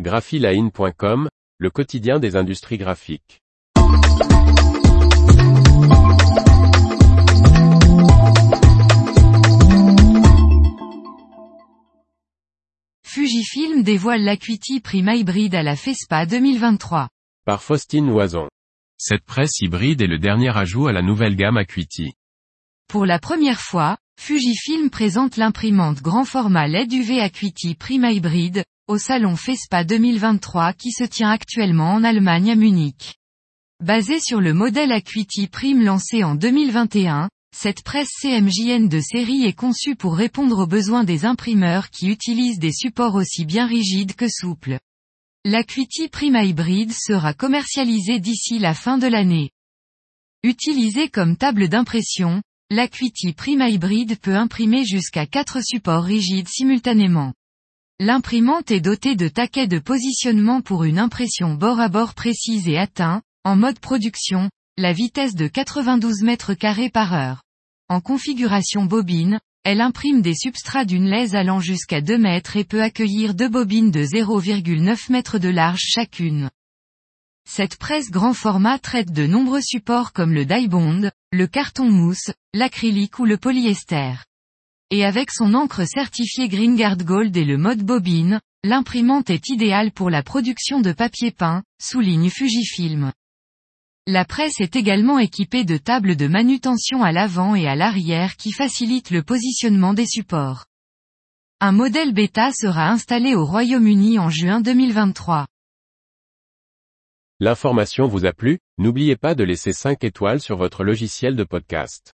graphiline.com, le quotidien des industries graphiques. Fujifilm dévoile l'Acuity Prima Hybrid à la FESPA 2023. Par Faustine Loison. Cette presse hybride est le dernier ajout à la nouvelle gamme Acuity. Pour la première fois, Fujifilm présente l'imprimante grand format LED UV Acuity Prima Hybrid, au salon FESPA 2023 qui se tient actuellement en Allemagne à Munich. Basée sur le modèle Acuity Prime lancé en 2021, cette presse CMJN de série est conçue pour répondre aux besoins des imprimeurs qui utilisent des supports aussi bien rigides que souples. L'Acuity Prima Hybrid sera commercialisée d'ici la fin de l'année. Utilisée comme table d'impression, l'Acuity Prima Hybrid peut imprimer jusqu'à 4 supports rigides simultanément. L'imprimante est dotée de taquets de positionnement pour une impression bord à bord précise et atteint, en mode production, la vitesse de 92 mètres carrés par heure. En configuration bobine, elle imprime des substrats d'une lèse allant jusqu'à 2 mètres et peut accueillir deux bobines de 0,9 mètres de large chacune. Cette presse grand format traite de nombreux supports comme le die bond, le carton mousse, l'acrylique ou le polyester. Et avec son encre certifiée GreenGuard Gold et le mode bobine, l'imprimante est idéale pour la production de papier peint, souligne Fujifilm. La presse est également équipée de tables de manutention à l'avant et à l'arrière qui facilitent le positionnement des supports. Un modèle bêta sera installé au Royaume-Uni en juin 2023. L'information vous a plu, n'oubliez pas de laisser 5 étoiles sur votre logiciel de podcast.